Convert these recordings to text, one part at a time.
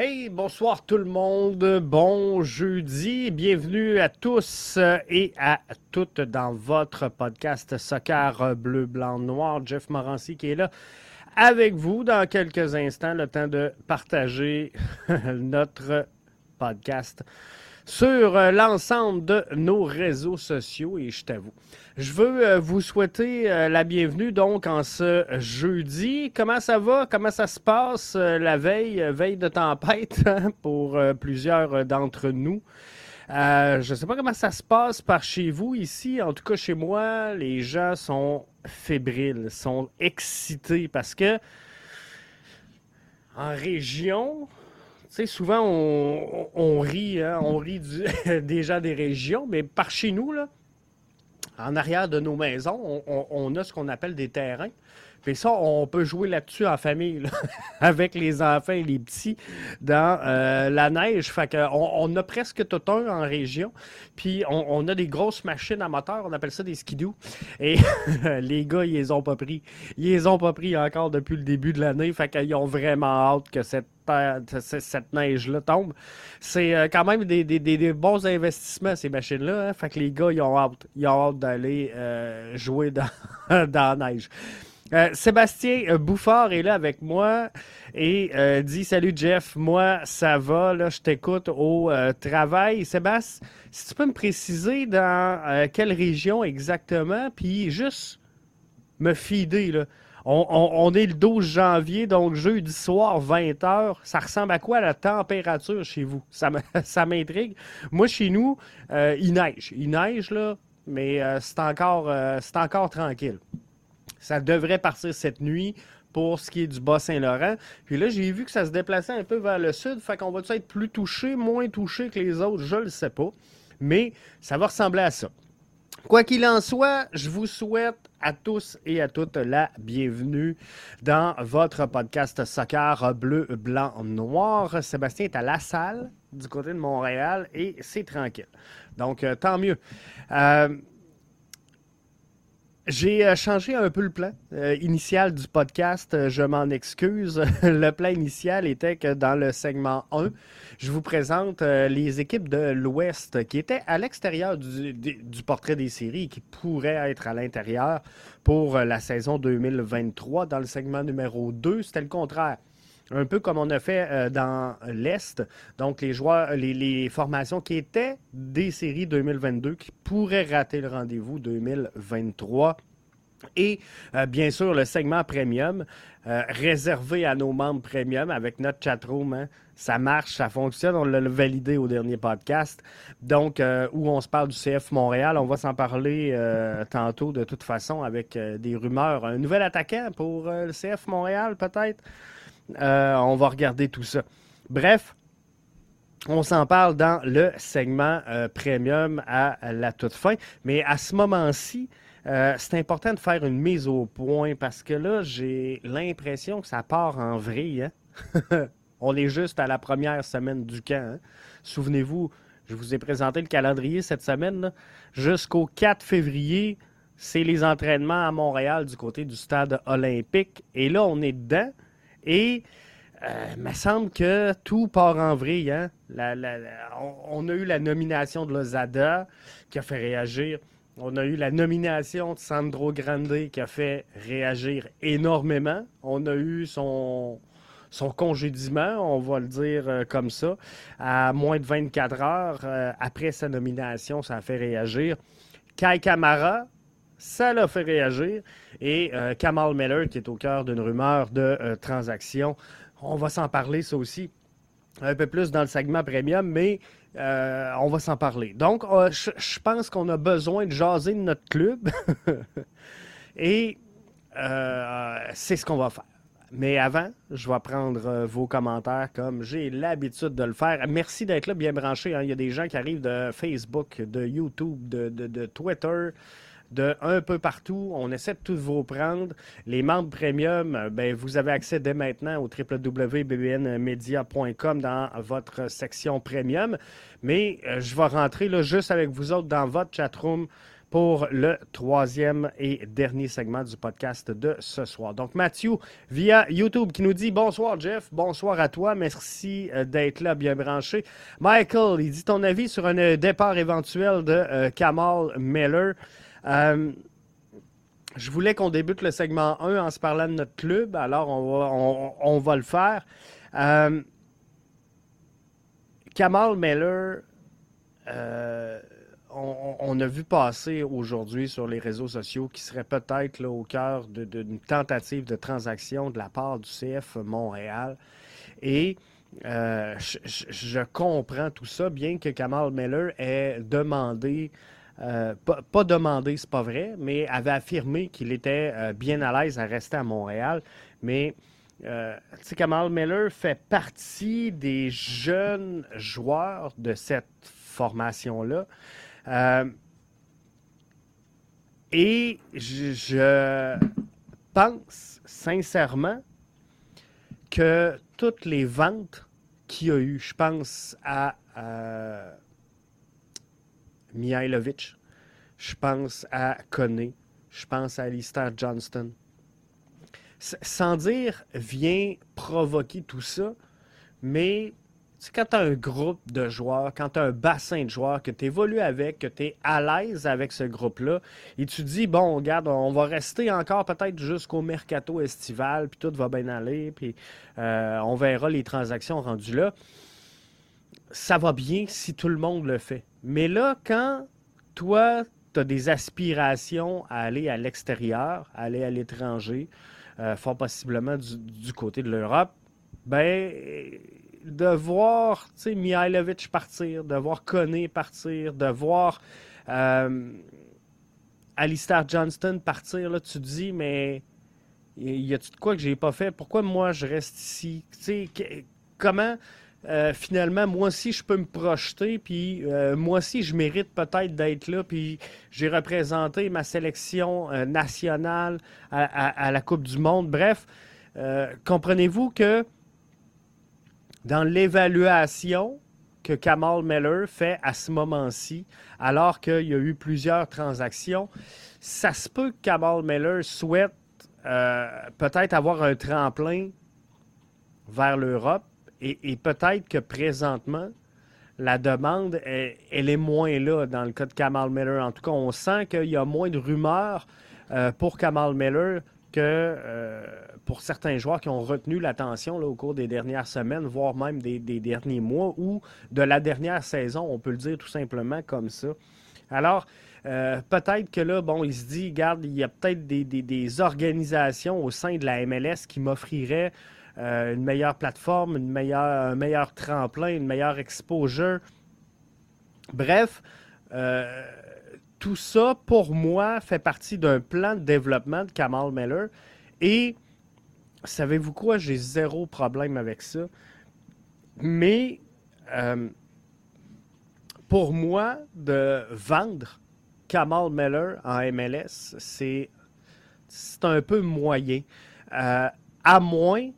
Hey, bonsoir tout le monde, bon jeudi, bienvenue à tous et à toutes dans votre podcast Soccer Bleu, Blanc, Noir. Jeff Morancy qui est là avec vous dans quelques instants, le temps de partager notre podcast sur euh, l'ensemble de nos réseaux sociaux et je t'avoue. Je veux euh, vous souhaiter euh, la bienvenue donc en ce jeudi. Comment ça va? Comment ça se passe la veille, veille de tempête hein, pour plusieurs d'entre nous? je ne sais pas comment ça se passe par chez vous ici. En tout cas, chez moi, les gens sont fébriles, sont excités parce que en région, sais, souvent, on, rit, hein, on rit des régions, mais par chez nous, en arrière de nos maisons, on a ce qu'on appelle des terrains. Puis ça, on peut jouer là-dessus en famille, avec les enfants et les petits dans euh, la neige. Fait qu'on on a presque tout un en région. Puis on, a des grosses machines à moteur, on appelle ça des skidoo. Et les gars, ils les ont pas pris. Ils les ont pas pris encore depuis le début de l'année. Fait qu'ils ont vraiment hâte que cette cette neige-là tombe. C'est euh, quand même des, bons investissements, ces machines-là. Hein. Fait que les gars, ils ont hâte, hâte d'aller euh, jouer dans, dans la neige. Euh, Sébastien euh, Bouffard est là avec moi et euh, dit Salut Jeff, moi ça va, là je t'écoute au travail. Sébastien, si tu peux me préciser dans quelle région exactement, puis juste me fider. On, est le 12 janvier, donc jeudi soir, 20h. Ça ressemble à quoi la température chez vous? Ça m'intrigue. Moi, chez nous, il neige. Il neige, là, mais c'est encore, c'est encore tranquille. Ça devrait partir cette nuit pour ce qui est du Bas-Saint-Laurent. Puis là, j'ai vu que ça se déplaçait un peu vers le sud. Fait qu'on va être plus touché, moins touché que les autres, je ne le sais pas. Mais ça va ressembler à ça. Quoi qu'il en soit, je vous souhaite à tous et à toutes la bienvenue dans votre podcast Soccer bleu, blanc, noir. Sébastien est à la salle du côté de Montréal et c'est tranquille. Donc, euh, tant mieux. Euh, j'ai euh, changé un peu le plan euh, initial du podcast. Euh, je m'en excuse. le plan initial était que dans le segment 1, je vous présente les équipes de l'Ouest qui étaient à l'extérieur du, du, portrait des séries qui pourraient être à l'intérieur pour la saison 2023. Dans le segment numéro 2, c'était le contraire un peu comme on a fait dans l'Est. Donc, les joueurs, les, formations qui étaient des séries 2022 qui pourraient rater le rendez-vous 2023. Et euh, bien sûr, le segment premium, euh, réservé à nos membres premium avec notre chatroom. Hein. ça marche, ça fonctionne. On l'a validé au dernier podcast. Donc, euh, où on se parle du CF Montréal, on va s'en parler tantôt de toute façon avec des rumeurs. Un nouvel attaquant pour le CF Montréal, peut-être? On va regarder tout ça. Bref, on s'en parle dans le segment premium à la toute fin. Mais à ce moment-ci, euh, c'est important de faire une mise au point parce que là, j'ai l'impression que ça part en vrille. Hein. On est juste à la première semaine du camp. Hein. Souvenez-vous, je vous ai présenté le calendrier cette semaine. Jusqu'au 4 février, c'est les entraînements à Montréal du côté du stade olympique. Et là, on est dedans. Et euh, il me semble que tout part en vrille. Hein. on, a eu la nomination de Lozada qui a fait réagir. On a eu la nomination de Sandro Grande qui a fait réagir énormément. On a eu son, son congédiement, on va le dire euh, comme ça, à moins de 24 heures euh, après sa nomination, ça a fait réagir. Kai Kamara, ça l'a fait réagir. Et euh, Kamal Miller, qui est au cœur d'une rumeur de transaction, on va s'en parler, ça aussi, un peu plus dans le segment premium, mais euh, on va s'en parler. Donc, euh, je pense qu'on a besoin de jaser de notre club. Et euh, c'est ce qu'on va faire. Mais avant, je vais prendre vos commentaires comme j'ai l'habitude de le faire. Merci d'être là, bien branché. Hein. Il y a des gens qui arrivent de Facebook, de YouTube, de Twitter de un peu partout. On essaie de tout vous prendre. Les membres premium, euh, ben, vous avez accès dès maintenant au www.bbnmedia.com dans votre section premium. Mais euh, je vais rentrer là, juste avec vous autres dans votre chatroom pour le troisième et dernier segment du podcast de ce soir. Donc, Mathieu, via YouTube, qui nous dit Bonsoir, Jeff. Bonsoir à toi. Merci euh, d'être là, bien branché. Michael, il dit ton avis sur un départ éventuel de Kamal Miller. Je voulais qu'on débute le segment 1 en se parlant de notre club, alors on va, on va le faire. Kamal Miller, on, a vu passer aujourd'hui sur les réseaux sociaux qui serait peut-être au cœur d'une tentative de transaction de la part du CF Montréal. Et euh, je, comprends tout ça, bien que Kamal Miller ait demandé, euh, pas, demandé, c'est pas vrai, mais avait affirmé qu'il était euh, bien à l'aise à rester à Montréal. Mais Kamal Miller fait partie des jeunes joueurs de cette formation-là. Euh, et je, pense sincèrement que toutes les ventes qu'il y a eu, je pense à euh, Mihailovic, je pense à Kone, je pense à Alistair Johnston. sans dire vient provoquer tout ça, mais quand tu as un groupe de joueurs, quand tu as un bassin de joueurs que tu évolues avec, que tu es à l'aise avec ce groupe-là, et tu dis, bon, regarde, on va rester encore peut-être jusqu'au mercato estival, puis tout va bien aller, puis euh, on verra les transactions rendues là. Ça va bien si tout le monde le fait. Mais là, quand toi, tu as des aspirations à aller à l'extérieur, à aller à l'étranger, euh, fort possiblement du, côté de l'Europe, ben de voir Mihailovic partir, de voir Koné partir, de voir euh, Alistair Johnston partir, là, tu te dis, mais y a-tu de quoi que j'ai pas fait? Pourquoi moi je reste ici? comment euh, finalement, moi aussi, je peux me projeter, puis euh, moi aussi, je mérite peut-être d'être là, puis j'ai représenté ma sélection nationale à, la Coupe du Monde. Bref, comprenez-vous que dans l'évaluation que Kamal Miller fait à ce moment-ci, alors qu'il y a eu plusieurs transactions, ça se peut que Kamal Miller souhaite euh, peut-être avoir un tremplin vers l'Europe et, peut-être que présentement, la demande, elle, est moins là dans le cas de Kamal Miller. En tout cas, on sent qu'il y a moins de rumeurs euh, pour Kamal Miller que euh, pour certains joueurs qui ont retenu l'attention au cours des dernières semaines, voire même des, derniers mois ou de la dernière saison, on peut le dire tout simplement comme ça. Alors, euh, peut-être que là, bon, il se dit, regarde, il y a peut-être des, organisations au sein de la MLS qui m'offriraient euh, une meilleure plateforme, une meilleure, un meilleur tremplin, une meilleure exposure. Bref, euh, tout ça, pour moi, fait partie d'un plan de développement de Kamal Miller. Et savez-vous quoi? J'ai zéro problème avec ça. Mais euh, pour moi, de vendre Kamal Miller en MLS, c'est un peu moyen. À moins,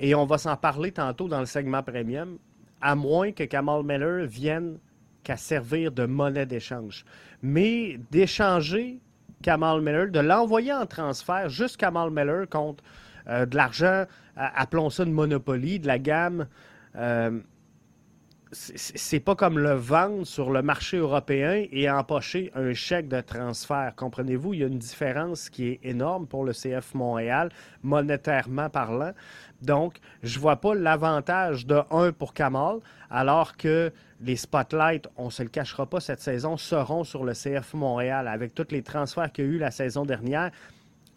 et on va s'en parler tantôt dans le segment premium, à moins que Kamal Miller vienne qu'à servir de monnaie d'échange. Mais d'échanger Kamal Miller, de l'envoyer en transfert, juste Kamal Miller contre euh, de l'argent, appelons ça de Monopoly, de la gamme. Euh, c'est pas comme le vendre sur le marché européen et empocher un chèque de transfert. Comprenez-vous, il y a une différence qui est énorme pour le CF Montréal, monétairement parlant. Donc, je vois pas l'avantage de 1 pour Kamal, alors que les spotlights, on se le cachera pas cette saison, seront sur le CF Montréal avec tous les transferts qu'il y a eu la saison dernière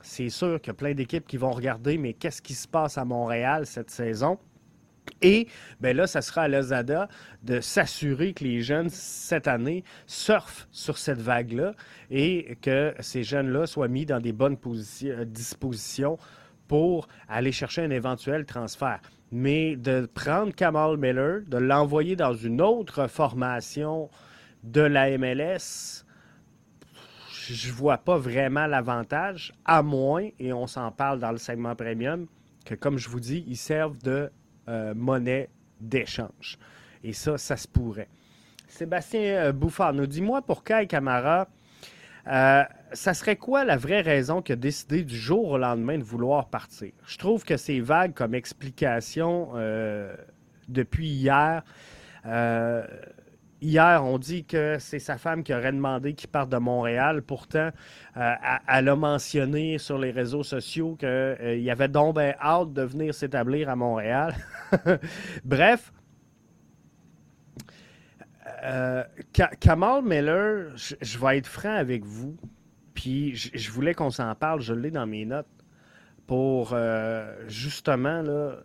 c'est sûr qu'il y a plein d'équipes qui vont regarder, mais qu'est-ce qui se passe à Montréal cette saison? Et ben là, ça sera à Lozada de s'assurer que les jeunes, cette année, surfent sur cette vague-là et que ces jeunes-là soient mis dans des bonnes euh, dispositions pour aller chercher un éventuel transfert. Mais de prendre Kamal Miller, de l'envoyer dans une autre formation de la MLS, je vois pas vraiment l'avantage, à moins, et on s'en parle dans le segment premium, que comme je vous dis, ils servent de euh, monnaie d'échange. Et ça, ça se pourrait. Sébastien euh, Bouffard nous dit Moi, pour Kai Camara, Euh, ça serait quoi la vraie raison qui a décidé du jour au lendemain de vouloir partir? Je trouve que c'est vague comme explication depuis hier. Hier, on dit que c'est sa femme qui aurait demandé qu'il parte de Montréal. Pourtant, elle a mentionné sur les réseaux sociaux qu'il y avait donc bien hâte de venir s'établir à Montréal. Bref, euh, Kamal Miller, je, vais être franc avec vous, puis je, voulais qu'on s'en parle, je l'ai dans mes notes, pour euh, justement là,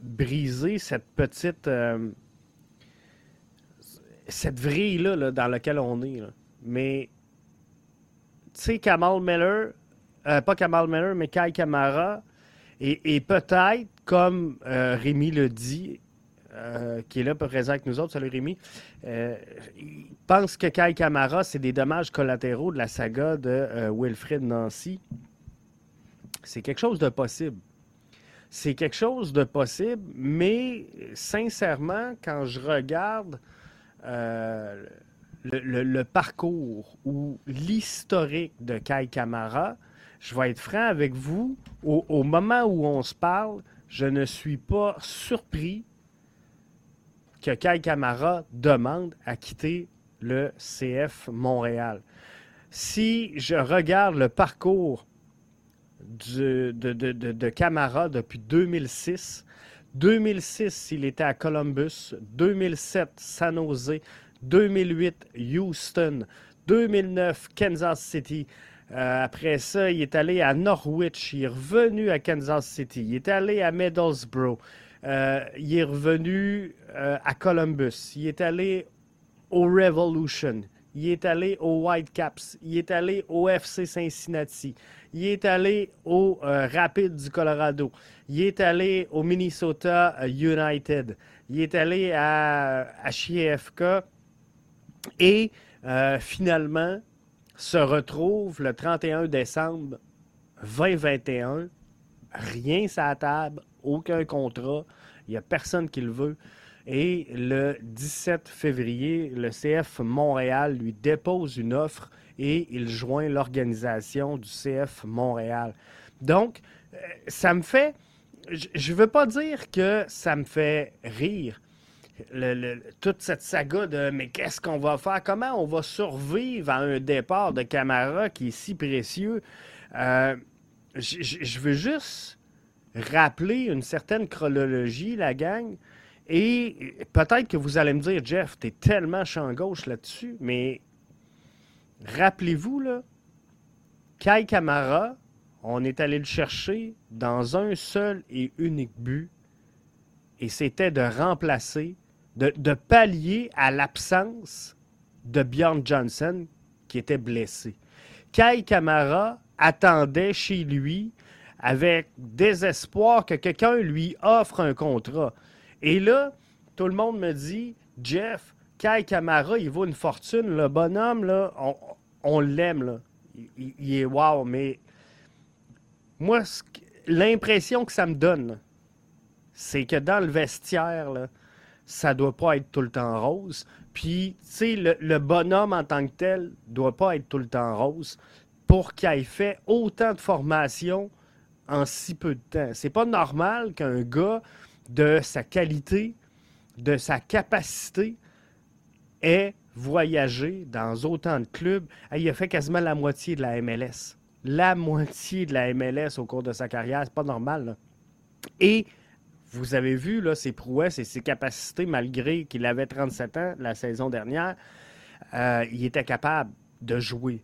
briser cette petite. Euh, cette vrille-là dans laquelle on est. Mais, tu sais, Kamal Miller, pas Kamal Miller, mais Kai Kamara, et, peut-être, comme Rémi le dit, euh, qui est là présent avec nous autres, salut Rémi, euh, il pense que Kai Kamara, c'est des dommages collatéraux de la saga de euh, Wilfred Nancy. C'est quelque chose de possible. C'est quelque chose de possible, mais sincèrement, quand je regarde le, parcours ou l'historique de Kai Kamara, je vais être franc avec vous, au moment où on se parle, je ne suis pas surpris que Kai Kamara demande à quitter le CF Montréal. Si je regarde le parcours de, de, Camara depuis 2006, 2006, il était à Columbus, 2007, San Jose, 2008, Houston, 2009, Kansas City. Euh, après ça, il est allé à Norwich, il est revenu à Kansas City, il est allé à Middlesbrough, euh, il est revenu euh, à Columbus. Il est allé au Revolution. Il est allé au Whitecaps. Il est allé au FC Cincinnati. Il est allé au euh, Rapid du Colorado. Il est allé au Minnesota United. Il est allé à, à CFK. Et finalement, se retrouve le 31 décembre 2021. Rien sur table, aucun contrat. Il n'y a personne qui le veut. Et le 17 février, le CF Montréal lui dépose une offre et il joint l'organisation du CF Montréal. Donc, euh, ça me fait... Je ne veux pas dire que ça me fait rire. toute cette saga de mais qu'est-ce qu'on va faire? Comment on va survivre à un départ de Camara qui est si précieux? Euh, je veux juste rappeler une certaine chronologie, la gang. Et peut-être que vous allez me dire, Jeff, t'es tellement champ gauche là-dessus, mais rappelez-vous, là, Kai Kamara, on est allé le chercher dans un seul et unique but, et c'était de remplacer, de, de pallier à l'absence de Bjorn Johnson qui était blessé. Kai Kamara attendait chez lui avec désespoir que quelqu'un lui offre un contrat. Et là, tout le monde me dit, Jeff, Kai Kamara, il vaut une fortune. Le bonhomme, là, on, l'aime. Là. Il, est wow, mais moi, l'impression que ça me donne, c'est que dans le vestiaire, là, ça doit pas être tout le temps rose. Puis, tu sais, le, bonhomme en tant que tel doit pas être tout le temps rose pour qu'il ait fait autant de formations en si peu de temps. C'est pas normal qu'un gars de sa qualité, de sa capacité, ait voyagé dans autant de clubs. Il a fait quasiment la moitié de la MLS. La moitié de la MLS au cours de sa carrière, c'est pas normal. Et vous avez vu là, ses prouesses et ses capacités, malgré qu'il avait 37 ans la saison dernière, euh, il était capable de jouer.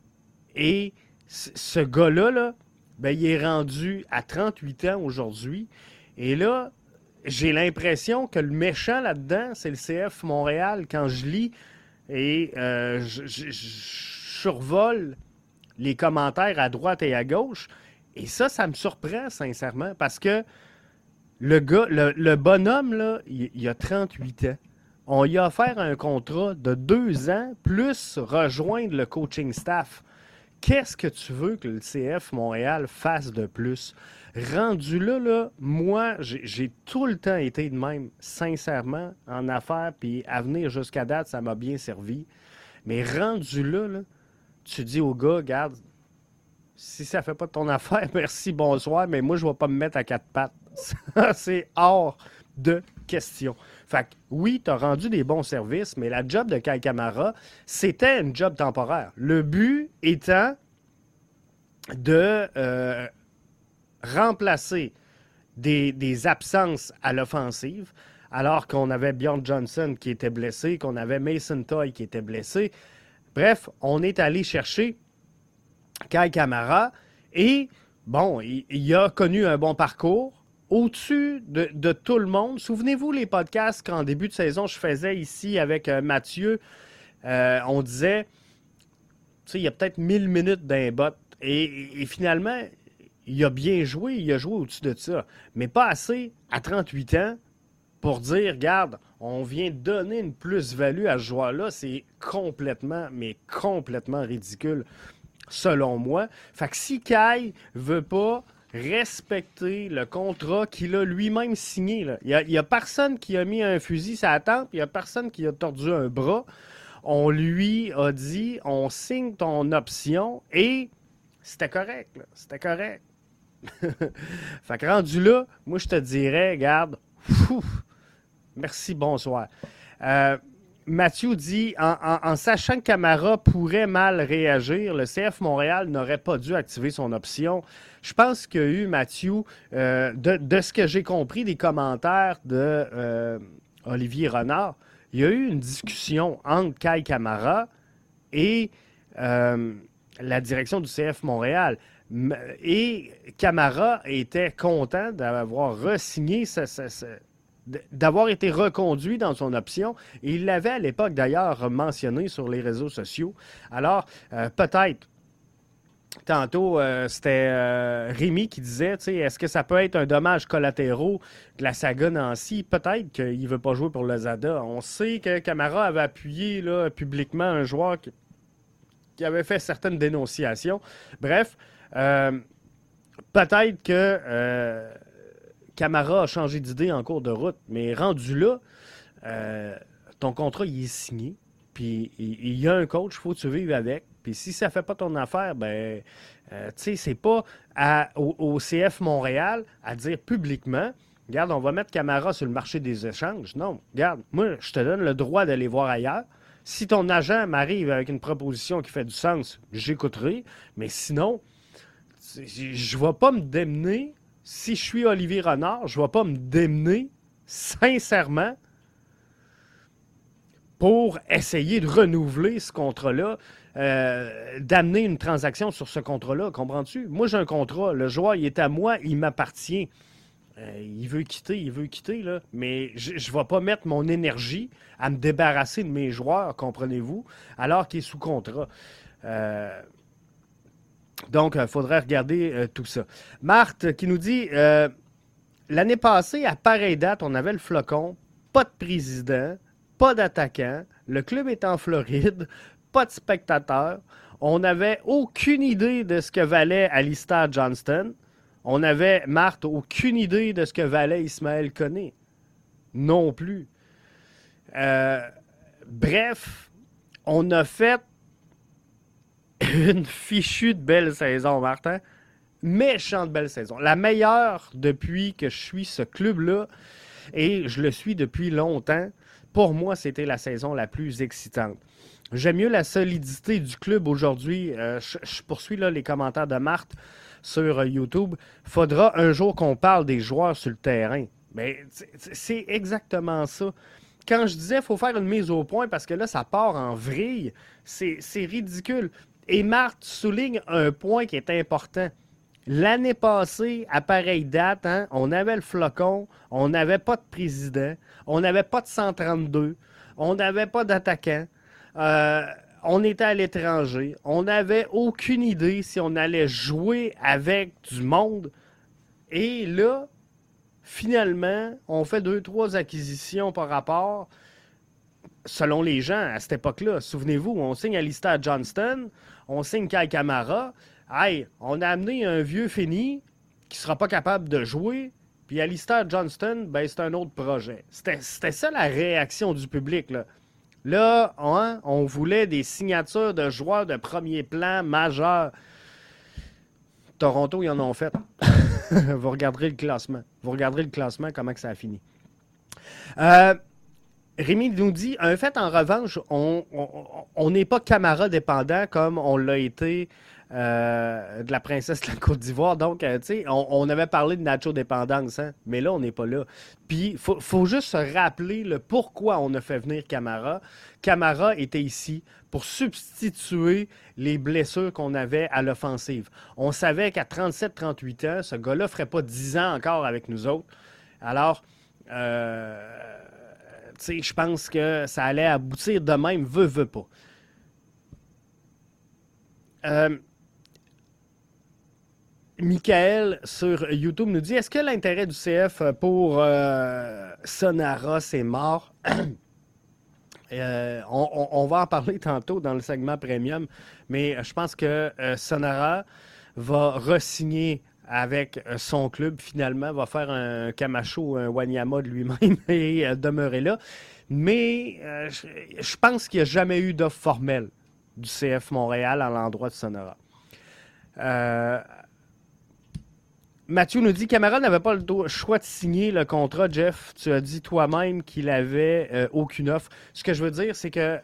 Et ce gars-là, là, ben, il est rendu à 38 ans aujourd'hui. Et là, j'ai l'impression que le méchant là-dedans, c'est le CF Montréal. Quand je lis et euh, je, survole les commentaires à droite et à gauche, et ça, ça me surprend sincèrement parce que le gars, le, bonhomme, là, il, il, a 38 ans. On lui a offert un contrat de deux ans plus rejoindre le coaching staff. Qu'est-ce que tu veux que le CF Montréal fasse de plus? Rendu là, là moi, j'ai tout le temps été de même, sincèrement, en affaires, puis à venir jusqu'à date, ça m'a bien servi. Mais rendu là, tu dis au gars, regarde, si ça fait pas ton affaire, merci, bonsoir, mais moi, je vais pas me mettre à quatre pattes. c'est hors de question. Fait que, oui, tu as rendu des bons services, mais la job de Kai Kamara, c'était une job temporaire. Le but étant de euh, remplacer des, absences à l'offensive, alors qu'on avait Bjorn Johnson qui était blessé, qu'on avait Mason Toy qui était blessé. Bref, on est allé chercher Kai Kamara et, bon, il, a connu un bon parcours au-dessus de, tout le monde. Souvenez-vous les podcasts qu'en début de saison, je faisais ici avec euh, Mathieu. Euh, on disait, tu sais, il y a peut-être 1000 minutes d'un bot. et, finalement, il a bien joué, il a joué au-dessus de ça, mais pas assez à 38 ans pour dire, regarde, on vient donner une plus-value à ce joueur-là. C'est complètement, mais complètement ridicule, selon moi. Fait que si Kai veut pas respecter le contrat qu'il a lui-même signé, il n'y a, personne qui a mis un fusil sur la tempe, il n'y a personne qui a tordu un bras. On lui a dit, on signe ton option et c'était correct. C'était correct. fait que rendu là, moi, je te dirais, garde, merci, bonsoir. Euh, Mathieu dit en, sachant que Camara pourrait mal réagir, le CF Montréal n'aurait pas dû activer son option. Je pense qu'il y a eu, Mathieu, euh, de, ce que j'ai compris des commentaires de euh, Olivier Renard, il y a eu une discussion entre Kai Camara et la direction du CF Montréal. Et Camara était content d'avoir re-signé, d'avoir été reconduit dans son option. Il l'avait à l'époque d'ailleurs mentionné sur les réseaux sociaux. Alors, euh, peut-être Tantôt, euh, c'était euh, Rémi qui disait est-ce que ça peut être un dommage collatéraux de la saga Nancy? Peut-être qu'il ne veut pas jouer pour le Zada. On sait que Camara avait appuyé publiquement un joueur qui, avait fait certaines dénonciations. Bref, euh, peut-être que euh, Camara a changé d'idée en cours de route, mais rendu là, euh, ton contrat il est signé, puis il y a un coach, il faut que tu vives avec. Puis si ça ne fait pas ton affaire, ben, tu sais, c'est pas au, CF Montréal à dire publiquement, regarde, on va mettre Camara sur le marché des échanges. Non, regarde, moi, je te donne le droit d'aller voir ailleurs. Si ton agent m'arrive avec une proposition qui fait du sens, j'écouterai. Mais sinon, je ne vais pas me démener, si je suis Olivier Renard, je ne vais pas me démener, sincèrement, pour essayer de renouveler ce contrat-là, euh, d'amener une transaction sur ce contrat-là. Comprends-tu? Moi, j'ai un contrat. Le joueur, il est à moi, il m'appartient. Euh, il veut quitter, il veut quitter, là. mais je ne vais pas mettre mon énergie à me débarrasser de mes joueurs, comprenez-vous, alors qu'il est sous contrat. Euh, donc, il euh, faudrait regarder euh, tout ça. Marthe qui nous dit euh, L'année passée, à pareille date, on avait le flocon, pas de président, pas d'attaquant, le club est en Floride, pas de spectateurs. On n'avait aucune idée de ce que valait Alistair Johnston. On avait, Marthe, aucune idée de ce que valait Ismaël Koné. Non plus. bref, on a fait une fichue de belle saison, Martin. Méchante belle saison. La meilleure depuis que je suis ce club-là. Et je le suis depuis longtemps. Pour moi, c'était la saison la plus excitante. J'aime mieux la solidité du club aujourd'hui. Euh, je, poursuis là, les commentaires de Marthe sur euh, YouTube. Faudra un jour qu'on parle des joueurs sur le terrain. Mais c'est exactement ça. Quand je disais faut faire une mise au point parce que là, ça part en vrille, c'est ridicule. Et Marthe souligne un point qui est important. L'année passée, à pareille date, hein, on avait le flocon, on n'avait pas de président, on n'avait pas de 132, on n'avait pas d'attaquant, euh, on était à l'étranger, on n'avait aucune idée si on allait jouer avec du monde. Et là, finalement, on fait deux, trois acquisitions par rapport, selon les gens à cette époque-là. Souvenez-vous, on signe Alistair Johnston, on signe Kai Kamara. Hey, on a amené un vieux fini qui sera pas capable de jouer. Puis Alistair Johnston, ben, c'est un autre projet. C'était ça la réaction du public. Là. Là, hein, on voulait des signatures de joueurs de premier plan majeurs. Toronto, ils en ont fait. Vous regarderez le classement. Vous regarderez le classement, comment que ça a fini. Euh, Rémi nous dit, un fait en revanche, on n'est pas Camara dépendant comme on l'a été euh, de la princesse de la Côte d'Ivoire. Donc, euh, tu sais, on, avait parlé de Nacho dépendance, hein, mais là, on n'est pas là. Puis, il faut, juste se rappeler le pourquoi on a fait venir Camara. Camara était ici pour substituer les blessures qu'on avait à l'offensive. On savait qu'à 37-38 ans, ce gars-là ne ferait pas 10 ans encore avec nous autres. Alors, euh, je pense que ça allait aboutir de même, veut, veut pas. Euh, Michael sur YouTube nous dit Est-ce que l'intérêt du CF pour euh, Sonara, c'est mort? Euh, on, va en parler tantôt dans le segment premium, mais je pense que Sonara va re-signer avec son club finalement, va faire un Camacho, un Wanyama de lui-même et demeurer là. Mais je, pense qu'il n'y a jamais eu d'offre formelle du CF Montréal à l'endroit de Sonara. Mathieu nous dit Camara n'avait pas le choix de signer le contrat. Jeff, tu as dit toi-même qu'il avait euh, aucune offre. Ce que je veux dire, c'est que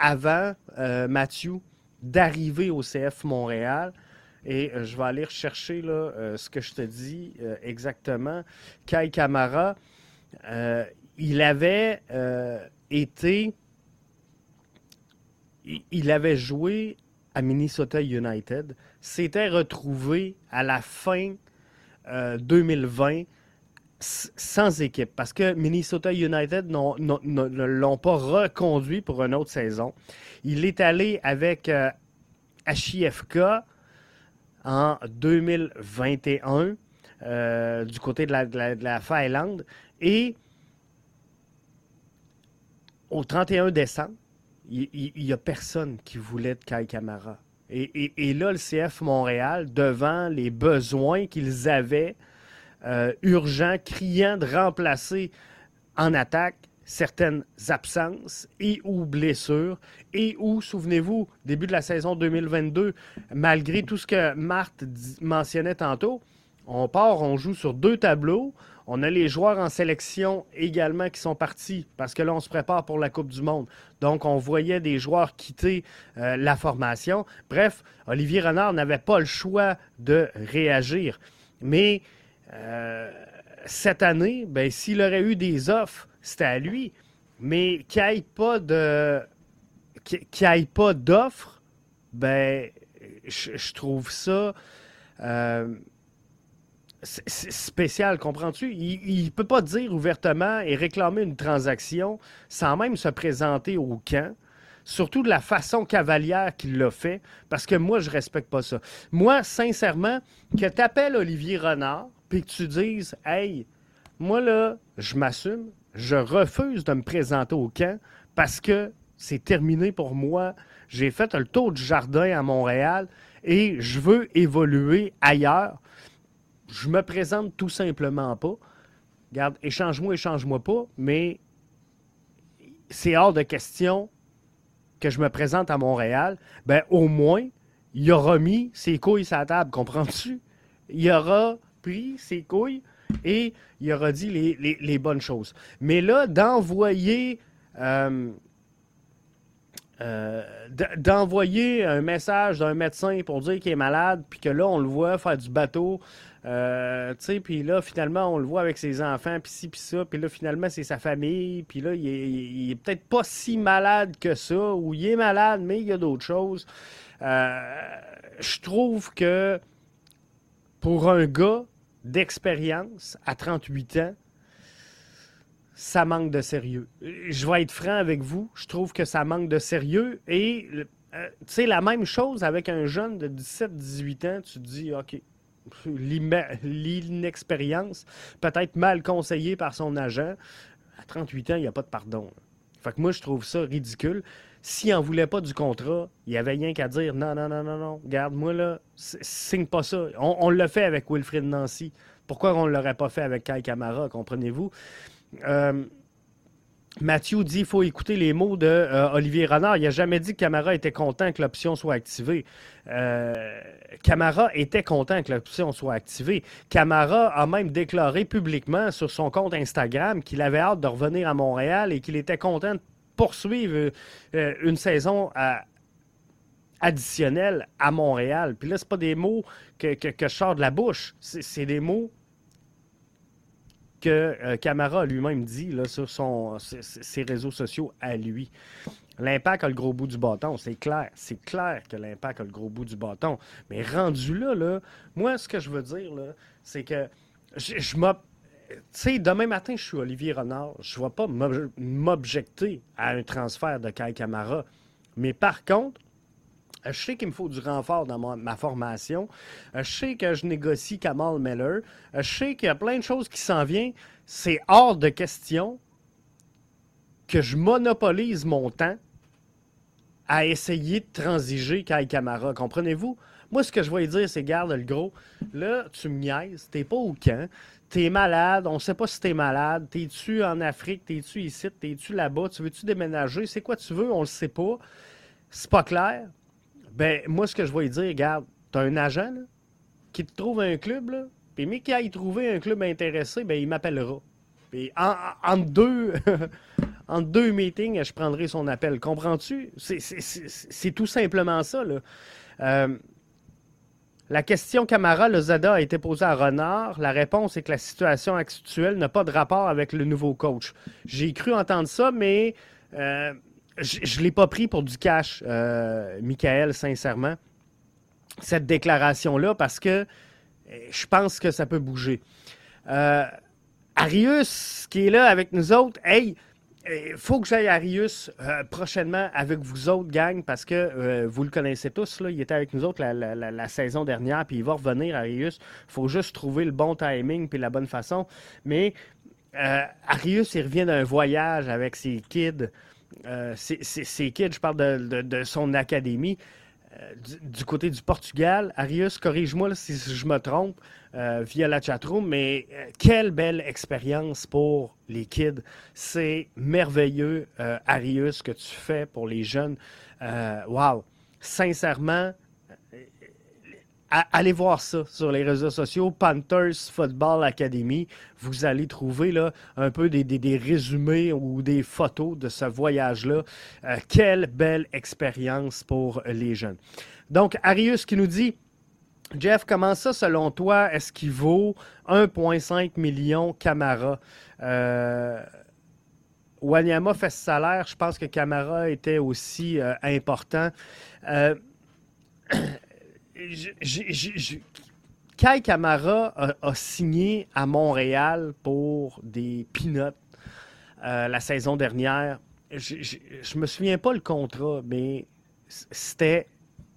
avant euh, Mathieu d'arriver au CF Montréal, et euh, je vais aller chercher là, ce que je te dis exactement, Kai Camara, il avait été, il avait joué à Minnesota United, s'était retrouvé à la fin 2020 euh, sans équipe parce que Minnesota United ne l'ont pas reconduit pour une autre saison. Il est allé avec euh, HIFK en 2021 euh, du côté de la, de la, Finlande et au 31 décembre, il n'y a personne qui voulait de Kai Kamara. Et, là, le CF Montréal, devant les besoins qu'ils avaient, euh, urgents, criants de remplacer en attaque certaines absences et ou blessures et ou, souvenez-vous, début de la saison 2022, malgré tout ce que Marthe mentionnait tantôt, on part, on joue sur deux tableaux. On a les joueurs en sélection également qui sont partis parce que là, on se prépare pour la Coupe du Monde. Donc, on voyait des joueurs quitter euh, la formation. Bref, Olivier Renard n'avait pas le choix de réagir. Mais euh, cette année, ben, s'il aurait eu des offres, c'était à lui. Mais qu'il n'y ait pas de qu'il pas d'offres, ben, je, trouve ça. Euh, spécial, comprends-tu? Il ne peut pas dire ouvertement et réclamer une transaction sans même se présenter au camp, surtout de la façon cavalière qu'il l'a fait, parce que moi, je respecte pas ça. Moi, sincèrement, que tu appelles Olivier Renard, puis que tu dises, hey, moi là, je m'assume, je refuse de me présenter au camp parce que c'est terminé pour moi. J'ai fait le tour du jardin à Montréal et je veux évoluer ailleurs je me présente tout simplement pas. Regarde, échange-moi, échange-moi pas, mais c'est hors de question que je me présente à Montréal. Ben, au moins, il aura mis ses couilles sur la table, comprends-tu? Il aura pris ses couilles et il aura dit les, bonnes choses. Mais là, d'envoyer. Euh, euh, d'envoyer un message d'un médecin pour dire qu'il est malade, puis que là, on le voit faire du bateau euh, tu sais, puis là, finalement, on le voit avec ses enfants, puis ci, puis ça. Puis là, finalement, c'est sa famille. Puis là, il est, peut-être pas si malade que ça, ou il est malade, mais il y a d'autres choses. Je trouve que pour un gars d'expérience à 38 ans, ça manque de sérieux. Je vais être franc avec vous, je trouve que ça manque de sérieux. Et, euh, tu sais, la même chose avec un jeune de 17-18 ans, tu te dis, OK, l'inexpérience, peut-être mal conseillé par son agent. À 38 ans, il n'y a pas de pardon. Fait que moi, je trouve ça ridicule. S'il n'en voulait pas du contrat, il n'y avait rien qu'à dire non, non, non, non, non, garde-moi là, signe pas ça. On, l'a fait avec Wilfrid Nancy. Pourquoi on ne l'aurait pas fait avec Kai Camara, comprenez-vous? Euh, Mathieu dit qu'il faut écouter les mots de euh, Olivier Renard. Il n'a jamais dit que Camara était content que l'option soit activée. Euh, Camara était content que l'option soit activée. Camara a même déclaré publiquement sur son compte Instagram qu'il avait hâte de revenir à Montréal et qu'il était content de poursuivre euh, une saison additionnelle à Montréal. Puis là, ce pas des mots que, que, je sors de la bouche. C'est des mots que euh, Camara lui-même dit là, sur ses, réseaux sociaux à lui. L'impact a le gros bout du bâton, c'est clair. C'est clair que l'impact a le gros bout du bâton. Mais rendu là, là moi, ce que je veux dire, c'est que je, je sais, demain matin, je suis Olivier Renard. Je ne vais pas m'objecter à un transfert de Kai Camara. Mais par contre, je sais qu'il me faut du renfort dans ma, formation. Je sais que je négocie Kamal Miller. Je sais qu'il y a plein de choses qui s'en viennent. C'est hors de question que je monopolise mon temps à essayer de transiger Kai Kamara. Comprenez-vous? Moi, ce que je vais dire, c'est garde le gros. Là, tu me niaises. T'es pas au camp. T'es malade. On sait pas si t'es malade. T'es-tu en Afrique? T'es-tu ici? T'es-tu là-bas? Tu veux-tu déménager? C'est quoi tu veux? On le sait pas. C'est pas clair. Ben, moi, ce que je vais dire, regarde, tu as un agent qui te trouve un club, là, puis mais qui aille trouver un club intéressé, ben, il m'appellera. Puis en, deux, en deux meetings, je prendrai son appel. Comprends-tu? C'est tout simplement ça. Là. Euh, la question Camara Lozada a été posée à Renard. La réponse est que la situation actuelle n'a pas de rapport avec le nouveau coach. J'ai cru entendre ça, mais euh, je ne l'ai pas pris pour du cash, euh, Michael, sincèrement, cette déclaration-là, parce que euh, je pense que ça peut bouger. Euh, Arius, qui est là avec nous autres, hey, il faut que j'aille à Arius euh, prochainement avec vous autres, gang, parce que vous le connaissez tous. Il était avec nous autres la, saison dernière, puis il va revenir, Arius. Il faut juste trouver le bon timing puis la bonne façon. Mais Arius, il revient d'un voyage avec ses kids euh, c'est kids, je parle de, son académie. Euh, du, côté du Portugal, Arius, corrige-moi si je me trompe euh, via la chatroom, mais quelle belle expérience pour les kids. C'est merveilleux, Arius, que tu fais pour les jeunes. Wow! Sincèrement, allez voir ça sur les réseaux sociaux, Panthers Football Academy. Vous allez trouver là, un peu des, résumés ou des photos de ce voyage-là. Euh, quelle belle expérience pour les jeunes. Donc, Arius qui nous dit Jeff, comment ça, selon toi, est-ce qu'il vaut 1,5 million Camara? Euh, Wanyama fait ce salaire. Je pense que Camara était aussi euh, important. Euh, Kai Kamara a, signé à Montréal pour des peanuts euh, la saison dernière. Je, ne me souviens pas le contrat, mais c'était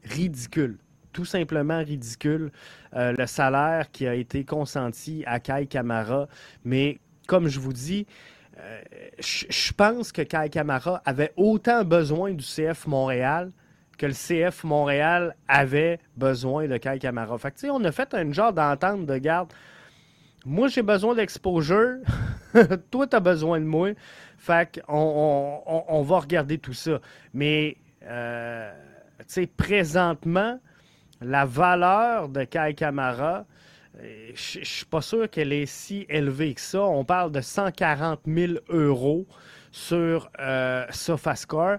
ridicule. Tout simplement ridicule. Euh, le salaire qui a été consenti à Kai Kamara. Mais comme je vous dis, euh, je pense que Kai Kamara avait autant besoin du CF Montréal que le CF Montréal avait besoin de Kyle Camara. Fait que, on a fait un genre d'entente de garde. Moi, j'ai besoin d'exposure. Toi, tu as besoin de moi. Fait on, va regarder tout ça. Mais, euh, présentement, la valeur de Kyle Camara, euh, je ne suis pas sûr qu'elle est si élevée que ça. On parle de 140 000 euros sur euh, SofaScore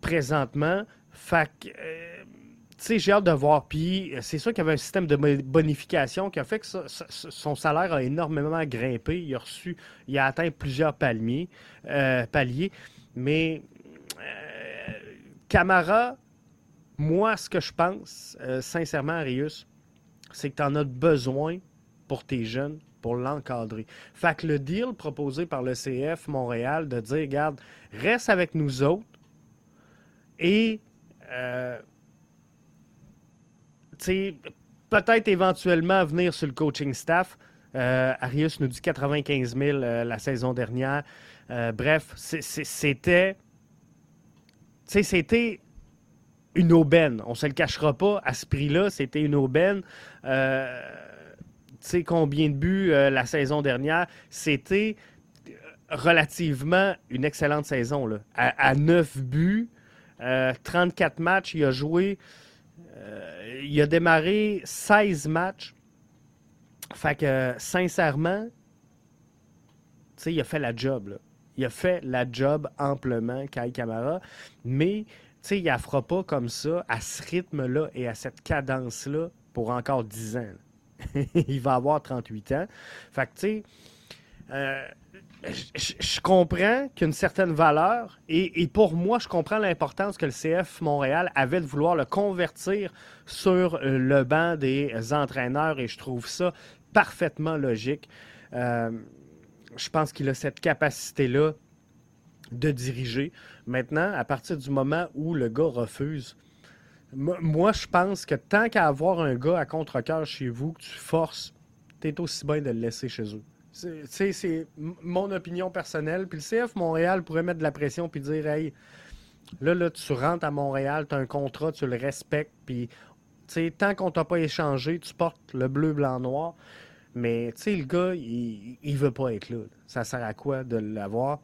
présentement. Fait que, euh, tu sais, j'ai hâte de voir. Puis, euh, c'est sûr qu'il y avait un système de bonification qui a fait que son salaire a énormément grimpé. Il a reçu, il a atteint plusieurs euh, paliers. Mais, Camara, moi, ce que je pense, sincèrement, Arius, c'est que tu en as besoin pour tes jeunes pour l'encadrer. Fait que le deal proposé par le CF Montréal de dire, regarde, reste avec nous autres et euh, peut-être éventuellement venir sur le coaching staff. Euh, Arius nous dit 95 000 euh, la saison dernière. bref, c'était. C'était une aubaine. On ne se le cachera pas. À ce prix-là, c'était une aubaine. tu sais combien de buts la saison dernière? C'était relativement une excellente saison. Là. À, 9 buts, 34 matchs, il a joué. il a démarré 16 matchs. Fait que, sincèrement, il a fait la job. Là. Il a fait la job amplement, Kai Kamara. Mais, il ne fera pas comme ça, à ce rythme-là et à cette cadence-là, pour encore 10 ans. il va avoir 38 ans. Fait que, tu sais, euh, je comprends qu'une certaine valeur, et, pour moi, je comprends l'importance que le CF Montréal avait de vouloir le convertir sur le banc des entraîneurs, et je trouve ça parfaitement logique. Euh, je pense qu'il a cette capacité-là de diriger. Maintenant, à partir du moment où le gars refuse, moi, je pense que tant qu'à avoir un gars à contre-cœur chez vous, que tu forces, tu es aussi bien de le laisser chez eux. C'est mon opinion personnelle. Puis le CF Montréal pourrait mettre de la pression puis dire Hey, là, là, tu rentres à Montréal, tu as un contrat, tu le respectes, puis tant qu'on t'a pas échangé, tu portes le bleu, blanc, noir. Mais le gars, il, il veut pas être là. Ça sert à quoi de l'avoir?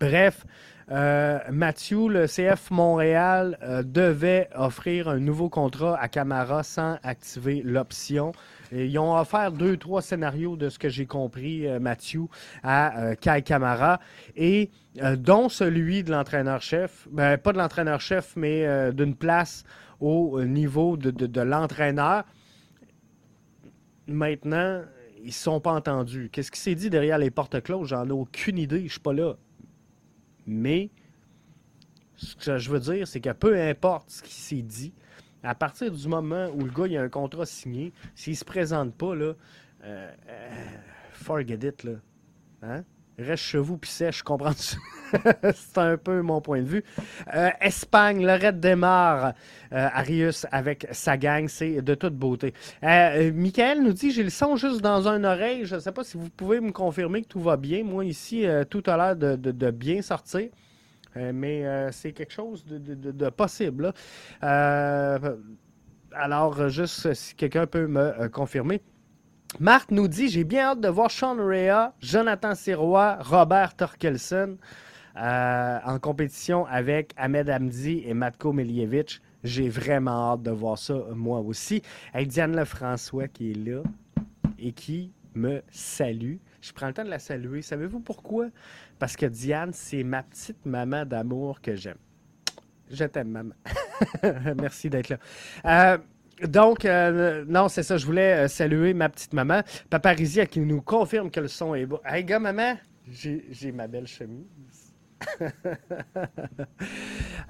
Bref, euh, Mathieu, le CF Montréal euh, devait offrir un nouveau contrat à Camara sans activer l'option. Ils ont offert deux, trois scénarios de ce que j'ai compris, euh, Mathieu, à Kai Camara, et dont celui de l'entraîneur-chef, ben, pas de l'entraîneur-chef, mais d'une place au niveau de, de l'entraîneur maintenant, ils ne sont pas entendus. Qu'est-ce qui s'est dit derrière les portes closes? J'en ai aucune idée, je ne suis pas là. Mais ce que je veux dire, c'est que peu importe ce qui s'est dit, à partir du moment où le gars a un contrat signé, s'il ne se présente pas, là, euh, euh, forget it. Là. Hein? Reste chez vous puis sèche, comprends C'est un peu mon point de vue. Euh, Espagne, Lorette démarre euh, Arius avec sa gang, c'est de toute beauté. Euh, Michael nous dit J'ai le son juste dans un oreille. Je ne sais pas si vous pouvez me confirmer que tout va bien. Moi, ici, tout a l'air de, bien sortir. mais c'est quelque chose de, possible. alors, juste si quelqu'un peut me confirmer. Marc nous dit J'ai bien hâte de voir Sean Rea, Jonathan Sirois, Robert Torkelson euh, en compétition avec Ahmed Hamdi et Matko Milievich. J'ai vraiment hâte de voir ça, moi aussi. Avec Diane Lefrançois qui est là et qui me salue. Je prends le temps de la saluer. Savez-vous pourquoi? Parce que Diane, c'est ma petite maman d'amour que j'aime. Je t'aime, maman. Merci d'être là. Euh, donc, euh, non, c'est ça. Je voulais euh, saluer ma petite maman, Paparizia, qui nous confirme que le son est beau. Hey, gars, maman, j'ai ma belle chemise.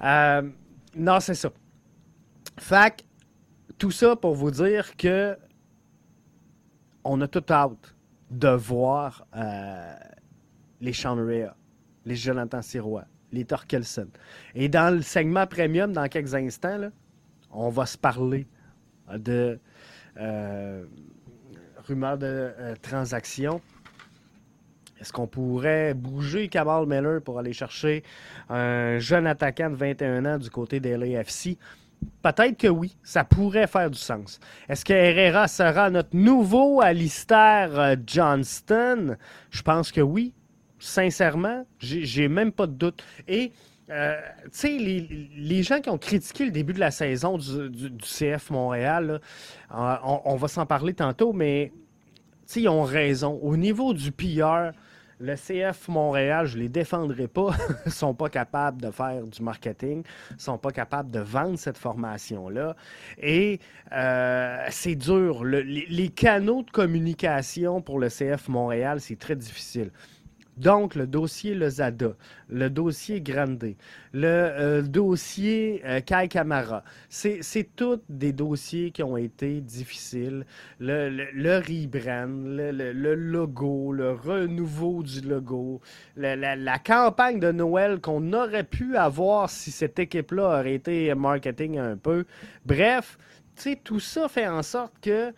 Euh, non, c'est ça. Fac, tout ça pour vous dire que on a tout hâte de voir les Sean les Jonathan Sirois, les Torkelson. Et dans le segment premium, dans quelques instants, on va se parler de euh, rumeurs de euh, transactions. Est-ce qu'on pourrait bouger Kamal Miller pour aller chercher un jeune attaquant de 21 ans du côté des LAFC? Peut-être que oui, ça pourrait faire du sens. Est-ce que Herrera sera notre nouveau Alistair euh, Johnston? Je pense que oui. Sincèrement, j'ai même pas de doute. Et euh, les, gens qui ont critiqué le début de la saison du, CF Montréal, euh, on, va s'en parler tantôt, mais ils ont raison. Au niveau du PR, le CF Montréal, je ne les défendrai pas, ne sont pas capables de faire du marketing, ne sont pas capables de vendre cette formation-là. Et euh, c'est dur. les, canaux de communication pour le CF Montréal, c'est très difficile. Donc, le dossier Lozada, le dossier Grande, le euh, dossier euh, Kai Kamara, c'est tous des dossiers qui ont été difficiles. Le, le, rebrand, le, logo, le renouveau du logo, la, campagne de Noël qu'on aurait pu avoir si cette équipe-là aurait été marketing un peu. Bref, tout ça fait en sorte que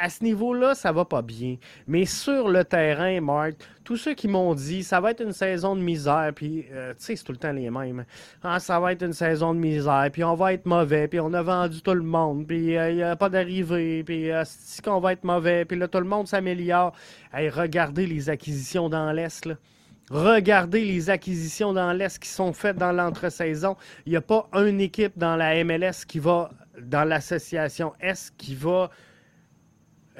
à ce niveau-là, ça va pas bien. Mais sur le terrain, Marc, tous ceux qui m'ont dit ça va être une saison de misère, puis euh, tu sais, c'est tout le temps les mêmes. Ah, ça va être une saison de misère, puis on va être mauvais, puis on a vendu tout le monde, puis il n'y a pas d'arrivée, puis c'est qu'on va être mauvais, puis là, tout le monde s'améliore. Hey, regardez les acquisitions dans l'Est. Regardez les acquisitions dans l'Est qui sont faites dans l'entre-saison. Il n'y a pas une équipe dans la MLS qui va, dans l'association S, qui va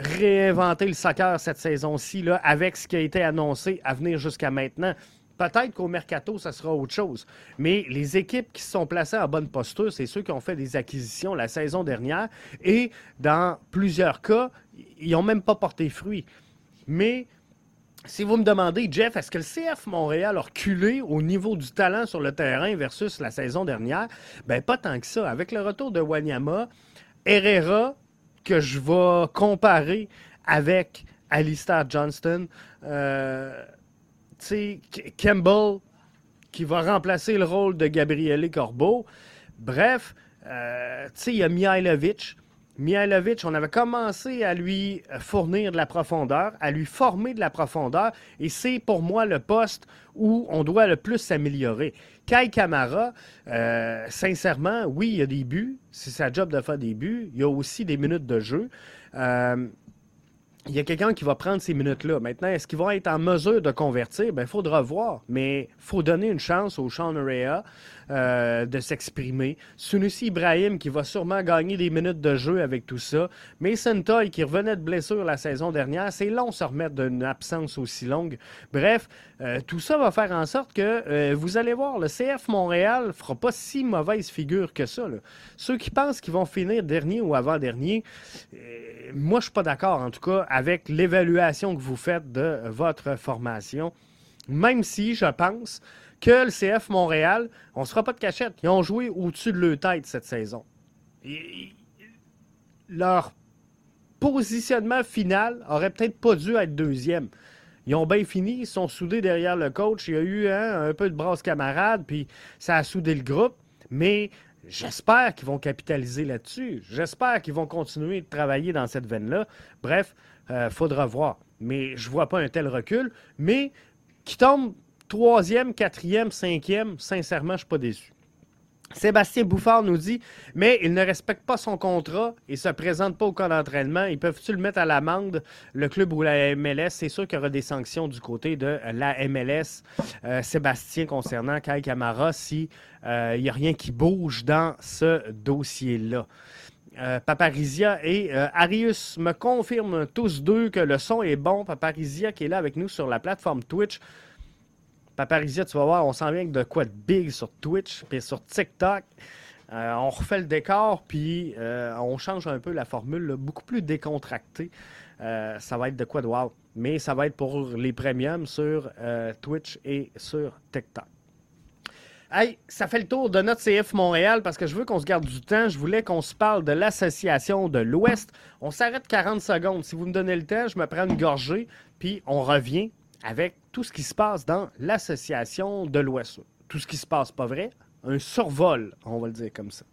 réinventer le soccer cette saison-ci avec ce qui a été annoncé à venir jusqu'à maintenant. Peut-être qu'au mercato, ça sera autre chose. Mais les équipes qui se sont placées en bonne posture, c'est ceux qui ont fait des acquisitions la saison dernière. Et dans plusieurs cas, ils n'ont même pas porté fruit. Mais si vous me demandez, Jeff, est-ce que le CF Montréal a reculé au niveau du talent sur le terrain versus la saison dernière? Ben pas tant que ça. Avec le retour de Wanyama, Herrera, que je vais comparer avec Alistair Johnston, euh, Campbell, qui va remplacer le rôle de Gabriele Corbeau. Bref, euh, il y a Mihailovic, Mihailovic, on avait commencé à lui fournir de la profondeur, à lui former de la profondeur, et c'est pour moi le poste où on doit le plus s'améliorer. Kai Kamara, euh, sincèrement, oui, il y a des buts, c'est sa job de faire des buts, il y a aussi des minutes de jeu. Euh, il y a quelqu'un qui va prendre ces minutes-là. Maintenant, est-ce qu'ils vont être en mesure de convertir? Il ben, faudra voir. Mais il faut donner une chance au Sean Rea euh, de s'exprimer. Sunusi Ibrahim qui va sûrement gagner des minutes de jeu avec tout ça. Mason Toy qui revenait de blessure la saison dernière. C'est long de se remettre d'une absence aussi longue. Bref, euh, tout ça va faire en sorte que euh, vous allez voir, le CF Montréal fera pas si mauvaise figure que ça. Ceux qui pensent qu'ils vont finir dernier ou avant-dernier, moi je suis pas d'accord en tout cas avec l'évaluation que vous faites de votre formation. Même si je pense que le CF Montréal, on ne se fera pas de cachette. Ils ont joué au-dessus de leur tête cette saison. leur positionnement final aurait peut-être pas dû être deuxième. Ils ont bien fini, ils sont soudés derrière le coach. Il y a eu hein, un peu de brasse camarade, puis ça a soudé le groupe. Mais j'espère qu'ils vont capitaliser là-dessus. J'espère qu'ils vont continuer de travailler dans cette veine-là. Bref, il euh, faudra voir. Mais je ne vois pas un tel recul. Mais qui tombe troisième, quatrième, cinquième, sincèrement, je ne suis pas déçu. Sébastien Bouffard nous dit Mais il ne respecte pas son contrat et ne se présente pas au camp d'entraînement. Ils peuvent-tu le mettre à l'amende, le club ou la MLS C'est sûr qu'il y aura des sanctions du côté de la MLS. Euh, Sébastien, concernant Kai Camara, s'il euh, n'y a rien qui bouge dans ce dossier-là. Euh, Paparizia et Arius me confirment tous deux que le son est bon. Paparizia qui est là avec nous sur la plateforme Twitch. Paparizia, tu vas voir, on s'en vient de quoi de big sur Twitch et sur TikTok. Euh, on refait le décor, puis euh, on change un peu la formule, beaucoup plus décontractée. Euh, ça va être de quoi de wow. Mais ça va être pour les premiums sur Twitch et sur TikTok. Hey, ça fait le tour de notre CF Montréal parce que je veux qu'on se garde du temps. Je voulais qu'on se parle de l'association de l'Ouest. On s'arrête 40 secondes. Si vous me donnez le temps, je me prends une gorgée, puis on revient avec tout ce qui se passe dans l'association de l'Ouest. Tout ce qui se passe, pas vrai, un survol, on va le dire comme ça.